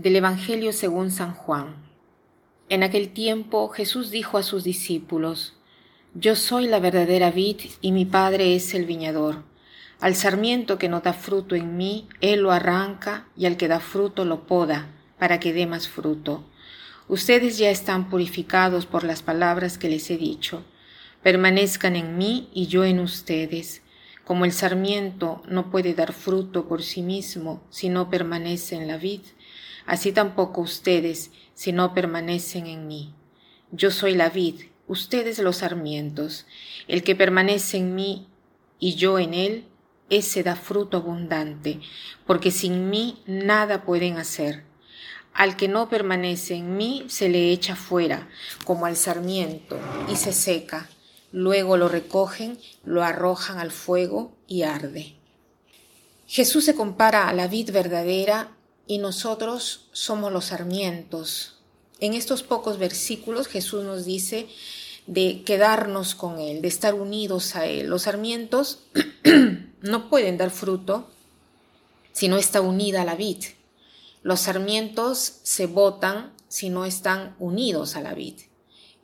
Del Evangelio según San Juan. En aquel tiempo Jesús dijo a sus discípulos, Yo soy la verdadera vid y mi Padre es el viñador. Al sarmiento que no da fruto en mí, Él lo arranca y al que da fruto lo poda, para que dé más fruto. Ustedes ya están purificados por las palabras que les he dicho. Permanezcan en mí y yo en ustedes. Como el sarmiento no puede dar fruto por sí mismo si no permanece en la vid, así tampoco ustedes si no permanecen en mí. Yo soy la vid, ustedes los sarmientos. El que permanece en mí y yo en él, ese da fruto abundante, porque sin mí nada pueden hacer. Al que no permanece en mí se le echa fuera, como al sarmiento, y se seca Luego lo recogen, lo arrojan al fuego y arde. Jesús se compara a la vid verdadera y nosotros somos los sarmientos. En estos pocos versículos Jesús nos dice de quedarnos con Él, de estar unidos a Él. Los sarmientos no pueden dar fruto si no está unida a la vid. Los sarmientos se botan si no están unidos a la vid.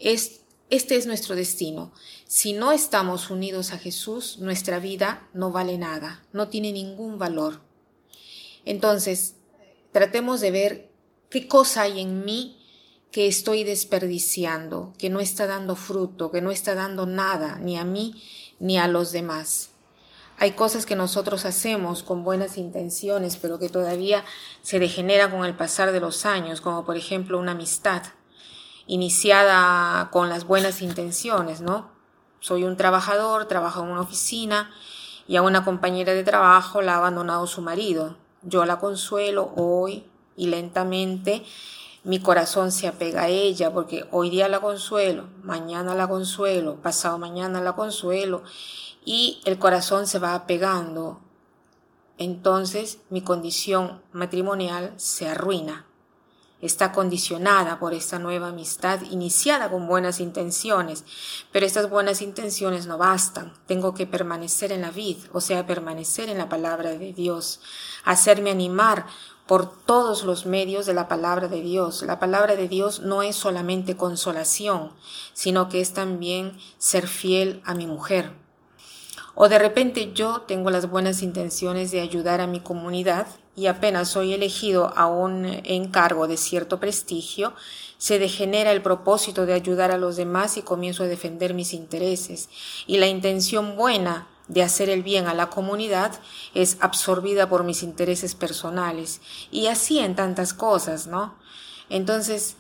Es este es nuestro destino. Si no estamos unidos a Jesús, nuestra vida no vale nada, no tiene ningún valor. Entonces, tratemos de ver qué cosa hay en mí que estoy desperdiciando, que no está dando fruto, que no está dando nada, ni a mí ni a los demás. Hay cosas que nosotros hacemos con buenas intenciones, pero que todavía se degeneran con el pasar de los años, como por ejemplo una amistad iniciada con las buenas intenciones, ¿no? Soy un trabajador, trabajo en una oficina y a una compañera de trabajo la ha abandonado su marido. Yo la consuelo hoy y lentamente mi corazón se apega a ella porque hoy día la consuelo, mañana la consuelo, pasado mañana la consuelo y el corazón se va apegando. Entonces mi condición matrimonial se arruina está condicionada por esta nueva amistad iniciada con buenas intenciones, pero estas buenas intenciones no bastan. Tengo que permanecer en la vid, o sea, permanecer en la palabra de Dios, hacerme animar por todos los medios de la palabra de Dios. La palabra de Dios no es solamente consolación, sino que es también ser fiel a mi mujer. O de repente yo tengo las buenas intenciones de ayudar a mi comunidad y apenas soy elegido a un encargo de cierto prestigio, se degenera el propósito de ayudar a los demás y comienzo a defender mis intereses. Y la intención buena de hacer el bien a la comunidad es absorbida por mis intereses personales. Y así en tantas cosas, ¿no? Entonces,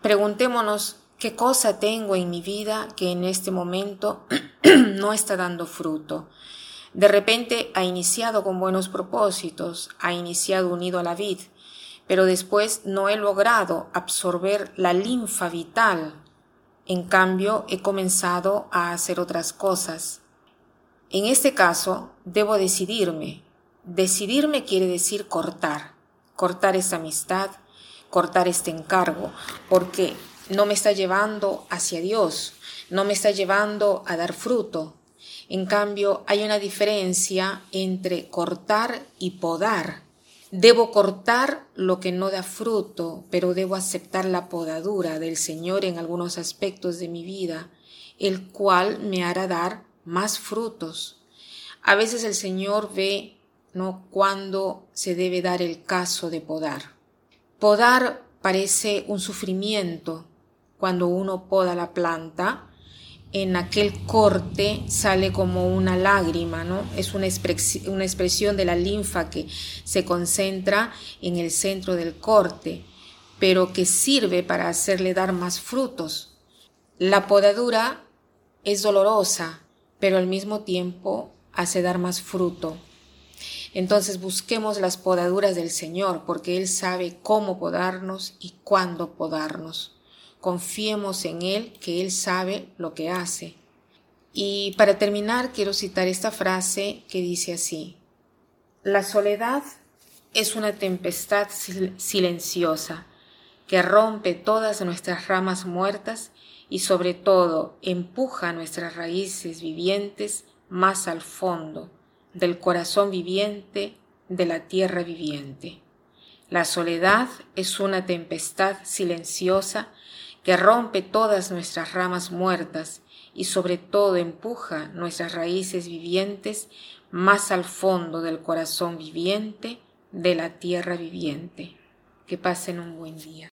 preguntémonos qué cosa tengo en mi vida que en este momento no está dando fruto. De repente ha iniciado con buenos propósitos, ha iniciado unido a la vid, pero después no he logrado absorber la linfa vital. En cambio, he comenzado a hacer otras cosas. En este caso, debo decidirme. Decidirme quiere decir cortar, cortar esta amistad, cortar este encargo, porque no me está llevando hacia Dios, no me está llevando a dar fruto, en cambio, hay una diferencia entre cortar y podar. Debo cortar lo que no da fruto, pero debo aceptar la podadura del Señor en algunos aspectos de mi vida, el cual me hará dar más frutos. A veces el Señor ve no cuándo se debe dar el caso de podar. Podar parece un sufrimiento cuando uno poda la planta, en aquel corte sale como una lágrima, ¿no? Es una, una expresión de la linfa que se concentra en el centro del corte, pero que sirve para hacerle dar más frutos. La podadura es dolorosa, pero al mismo tiempo hace dar más fruto. Entonces busquemos las podaduras del Señor, porque Él sabe cómo podarnos y cuándo podarnos. Confiemos en Él, que Él sabe lo que hace. Y para terminar, quiero citar esta frase que dice así, La soledad es una tempestad silenciosa que rompe todas nuestras ramas muertas y sobre todo empuja nuestras raíces vivientes más al fondo del corazón viviente de la tierra viviente. La soledad es una tempestad silenciosa que rompe todas nuestras ramas muertas y sobre todo empuja nuestras raíces vivientes más al fondo del corazón viviente de la tierra viviente. Que pasen un buen día.